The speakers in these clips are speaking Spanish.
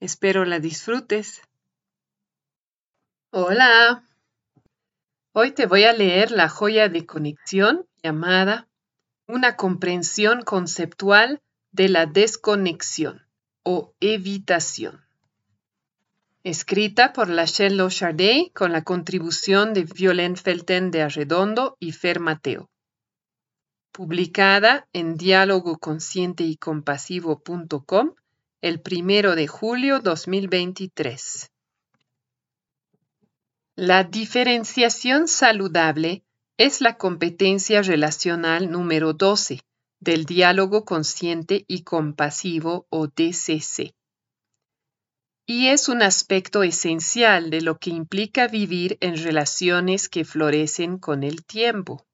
Espero la disfrutes. Hola. Hoy te voy a leer la joya de conexión llamada Una comprensión conceptual de la desconexión o evitación. Escrita por Lachelle Lochardet con la contribución de Violent Felten de Arredondo y Fer Mateo. Publicada en diálogo consciente y compasivo.com el primero de julio 2023. La diferenciación saludable es la competencia relacional número 12 del diálogo consciente y compasivo o DCC. Y es un aspecto esencial de lo que implica vivir en relaciones que florecen con el tiempo.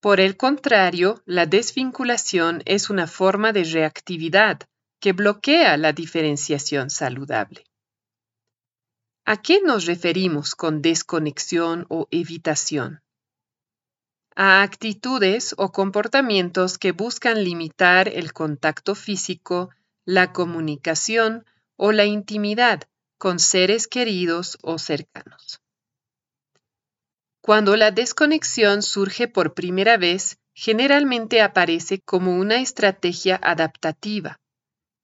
Por el contrario, la desvinculación es una forma de reactividad que bloquea la diferenciación saludable. ¿A qué nos referimos con desconexión o evitación? A actitudes o comportamientos que buscan limitar el contacto físico, la comunicación o la intimidad con seres queridos o cercanos. Cuando la desconexión surge por primera vez, generalmente aparece como una estrategia adaptativa,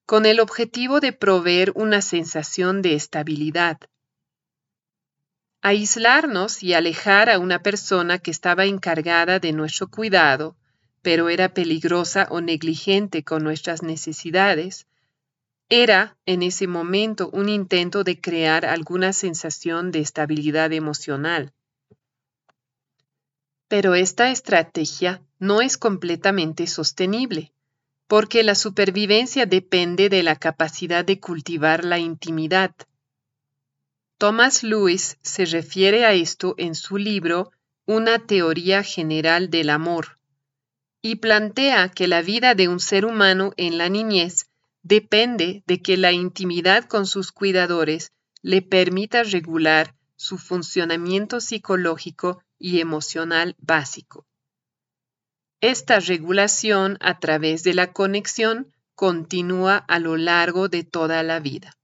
con el objetivo de proveer una sensación de estabilidad. Aislarnos y alejar a una persona que estaba encargada de nuestro cuidado, pero era peligrosa o negligente con nuestras necesidades, era en ese momento un intento de crear alguna sensación de estabilidad emocional. Pero esta estrategia no es completamente sostenible, porque la supervivencia depende de la capacidad de cultivar la intimidad. Thomas Lewis se refiere a esto en su libro Una teoría general del amor, y plantea que la vida de un ser humano en la niñez depende de que la intimidad con sus cuidadores le permita regular su funcionamiento psicológico y emocional básico. Esta regulación a través de la conexión continúa a lo largo de toda la vida.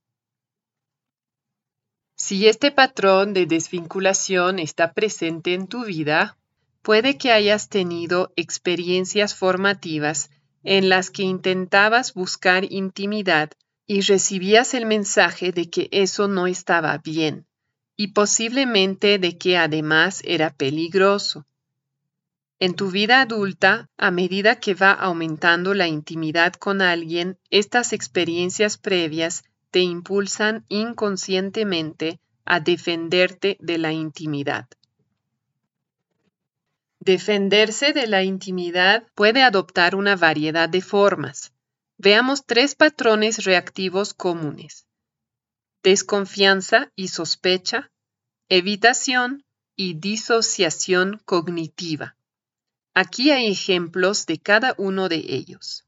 Si este patrón de desvinculación está presente en tu vida, puede que hayas tenido experiencias formativas en las que intentabas buscar intimidad y recibías el mensaje de que eso no estaba bien y posiblemente de que además era peligroso. En tu vida adulta, a medida que va aumentando la intimidad con alguien, estas experiencias previas te impulsan inconscientemente a defenderte de la intimidad. Defenderse de la intimidad puede adoptar una variedad de formas. Veamos tres patrones reactivos comunes desconfianza y sospecha, evitación y disociación cognitiva. Aquí hay ejemplos de cada uno de ellos.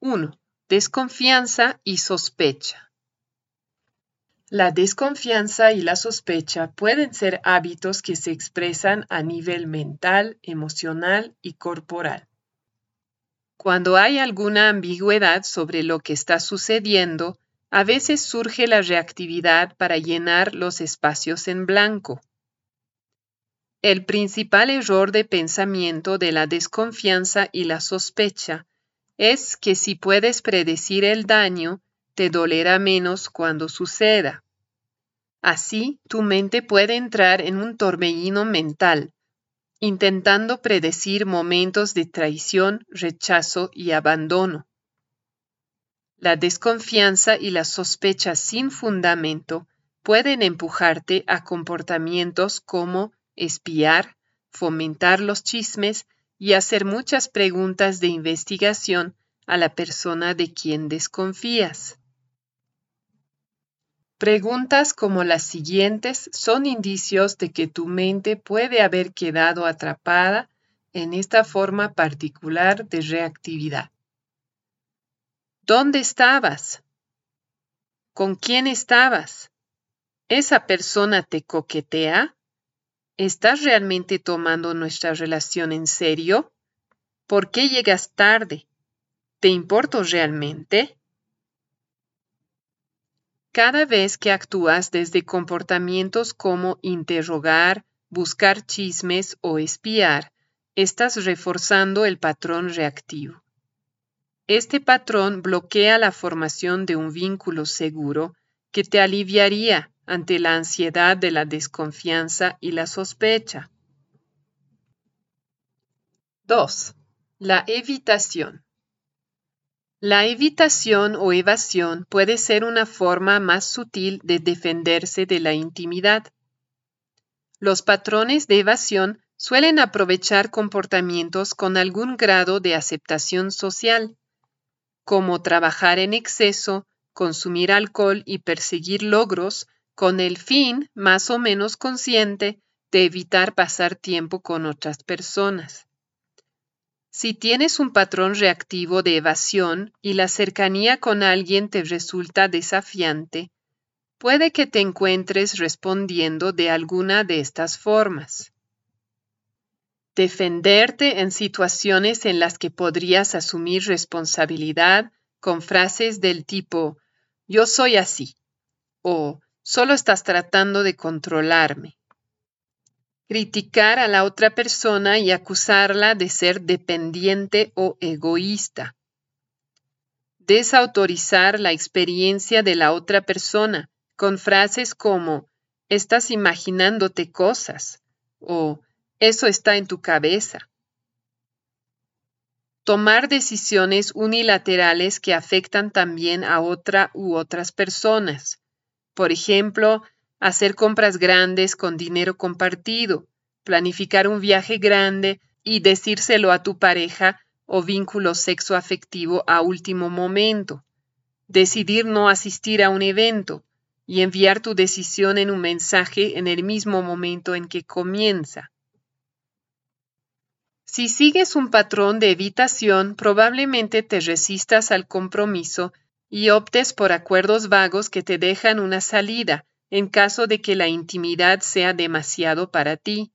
1. Desconfianza y sospecha. La desconfianza y la sospecha pueden ser hábitos que se expresan a nivel mental, emocional y corporal. Cuando hay alguna ambigüedad sobre lo que está sucediendo, a veces surge la reactividad para llenar los espacios en blanco. El principal error de pensamiento de la desconfianza y la sospecha es que si puedes predecir el daño, te dolerá menos cuando suceda. Así, tu mente puede entrar en un torbellino mental, intentando predecir momentos de traición, rechazo y abandono. La desconfianza y la sospecha sin fundamento pueden empujarte a comportamientos como espiar, fomentar los chismes y hacer muchas preguntas de investigación a la persona de quien desconfías. Preguntas como las siguientes son indicios de que tu mente puede haber quedado atrapada en esta forma particular de reactividad. ¿Dónde estabas? ¿Con quién estabas? ¿Esa persona te coquetea? ¿Estás realmente tomando nuestra relación en serio? ¿Por qué llegas tarde? ¿Te importo realmente? Cada vez que actúas desde comportamientos como interrogar, buscar chismes o espiar, estás reforzando el patrón reactivo. Este patrón bloquea la formación de un vínculo seguro que te aliviaría ante la ansiedad de la desconfianza y la sospecha. 2. La evitación. La evitación o evasión puede ser una forma más sutil de defenderse de la intimidad. Los patrones de evasión suelen aprovechar comportamientos con algún grado de aceptación social, como trabajar en exceso, consumir alcohol y perseguir logros con el fin, más o menos consciente, de evitar pasar tiempo con otras personas. Si tienes un patrón reactivo de evasión y la cercanía con alguien te resulta desafiante, puede que te encuentres respondiendo de alguna de estas formas. Defenderte en situaciones en las que podrías asumir responsabilidad con frases del tipo yo soy así o solo estás tratando de controlarme criticar a la otra persona y acusarla de ser dependiente o egoísta. Desautorizar la experiencia de la otra persona con frases como estás imaginándote cosas o eso está en tu cabeza. Tomar decisiones unilaterales que afectan también a otra u otras personas. Por ejemplo, hacer compras grandes con dinero compartido, planificar un viaje grande y decírselo a tu pareja o vínculo sexoafectivo a último momento, decidir no asistir a un evento y enviar tu decisión en un mensaje en el mismo momento en que comienza. Si sigues un patrón de evitación, probablemente te resistas al compromiso y optes por acuerdos vagos que te dejan una salida en caso de que la intimidad sea demasiado para ti.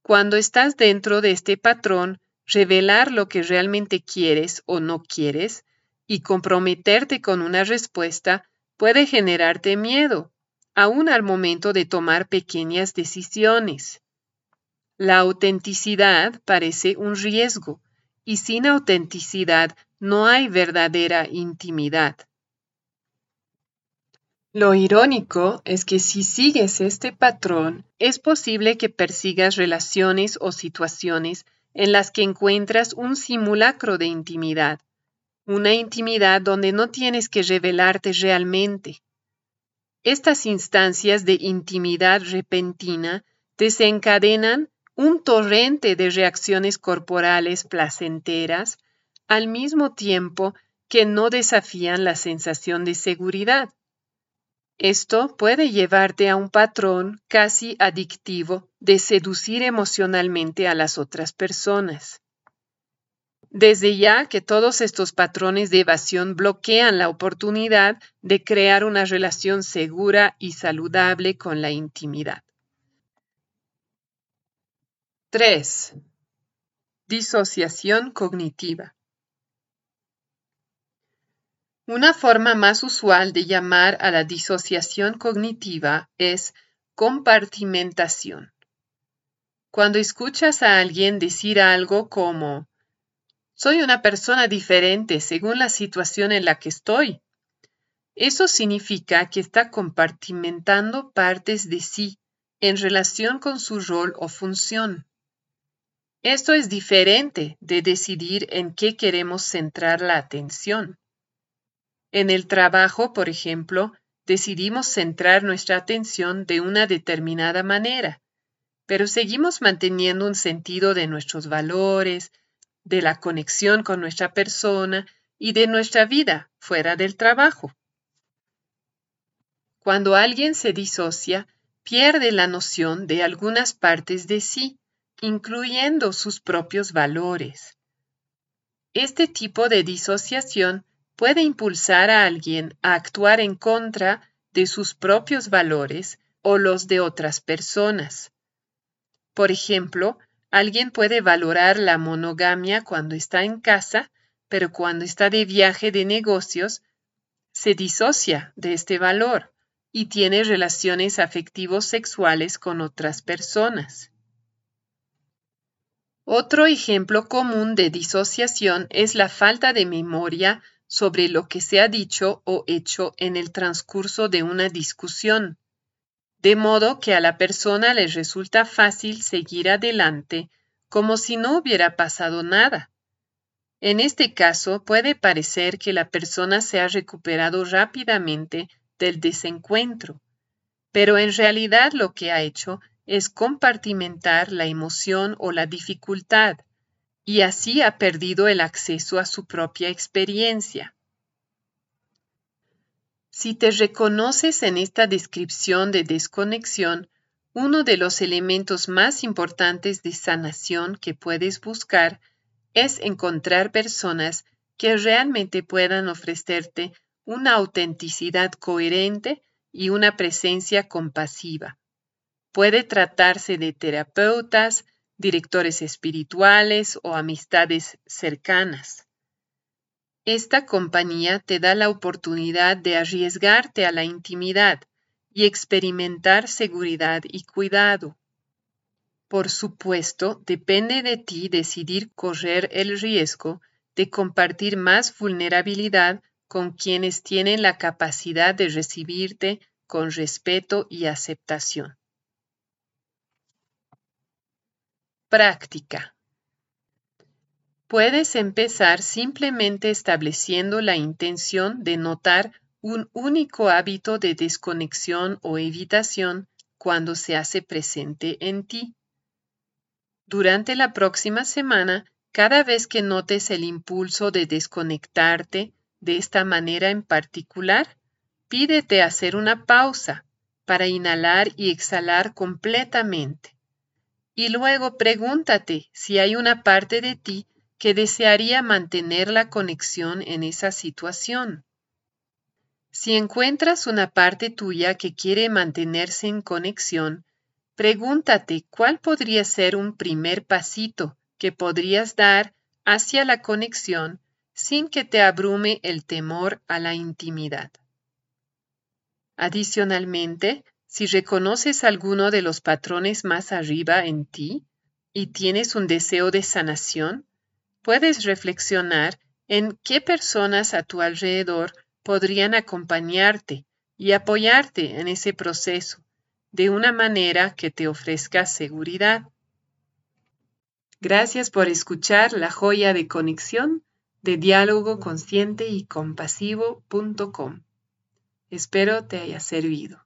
Cuando estás dentro de este patrón, revelar lo que realmente quieres o no quieres y comprometerte con una respuesta puede generarte miedo, aún al momento de tomar pequeñas decisiones. La autenticidad parece un riesgo y sin autenticidad no hay verdadera intimidad. Lo irónico es que si sigues este patrón, es posible que persigas relaciones o situaciones en las que encuentras un simulacro de intimidad, una intimidad donde no tienes que revelarte realmente. Estas instancias de intimidad repentina desencadenan un torrente de reacciones corporales placenteras al mismo tiempo que no desafían la sensación de seguridad. Esto puede llevarte a un patrón casi adictivo de seducir emocionalmente a las otras personas. Desde ya que todos estos patrones de evasión bloquean la oportunidad de crear una relación segura y saludable con la intimidad. 3. Disociación cognitiva. Una forma más usual de llamar a la disociación cognitiva es compartimentación. Cuando escuchas a alguien decir algo como, soy una persona diferente según la situación en la que estoy, Eso significa que está compartimentando partes de sí en relación con su rol o función. Esto es diferente de decidir en qué queremos centrar la atención. En el trabajo, por ejemplo, decidimos centrar nuestra atención de una determinada manera, pero seguimos manteniendo un sentido de nuestros valores, de la conexión con nuestra persona y de nuestra vida fuera del trabajo. Cuando alguien se disocia, pierde la noción de algunas partes de sí, incluyendo sus propios valores. Este tipo de disociación puede impulsar a alguien a actuar en contra de sus propios valores o los de otras personas. Por ejemplo, alguien puede valorar la monogamia cuando está en casa, pero cuando está de viaje de negocios, se disocia de este valor y tiene relaciones afectivos sexuales con otras personas. Otro ejemplo común de disociación es la falta de memoria sobre lo que se ha dicho o hecho en el transcurso de una discusión, de modo que a la persona le resulta fácil seguir adelante como si no hubiera pasado nada. En este caso puede parecer que la persona se ha recuperado rápidamente del desencuentro, pero en realidad lo que ha hecho es compartimentar la emoción o la dificultad, y así ha perdido el acceso a su propia experiencia. Si te reconoces en esta descripción de desconexión, uno de los elementos más importantes de sanación que puedes buscar es encontrar personas que realmente puedan ofrecerte una autenticidad coherente y una presencia compasiva. Puede tratarse de terapeutas, directores espirituales o amistades cercanas. Esta compañía te da la oportunidad de arriesgarte a la intimidad y experimentar seguridad y cuidado. Por supuesto, depende de ti decidir correr el riesgo de compartir más vulnerabilidad con quienes tienen la capacidad de recibirte con respeto y aceptación. Práctica. Puedes empezar simplemente estableciendo la intención de notar un único hábito de desconexión o evitación cuando se hace presente en ti. Durante la próxima semana, cada vez que notes el impulso de desconectarte de esta manera en particular, pídete hacer una pausa para inhalar y exhalar completamente y luego pregúntate si hay una parte de ti que desearía mantener la conexión en esa situación. Si encuentras una parte tuya que quiere mantenerse en conexión, pregúntate cuál podría ser un primer pasito que podrías dar hacia la conexión sin que te abrume el temor a la intimidad. Adicionalmente, si reconoces alguno de los patrones más arriba en ti y tienes un deseo de sanación, puedes reflexionar en qué personas a tu alrededor podrían acompañarte y apoyarte en ese proceso de una manera que te ofrezca seguridad. Gracias por escuchar la joya de conexión de diálogo consciente y compasivo.com. Espero te haya servido.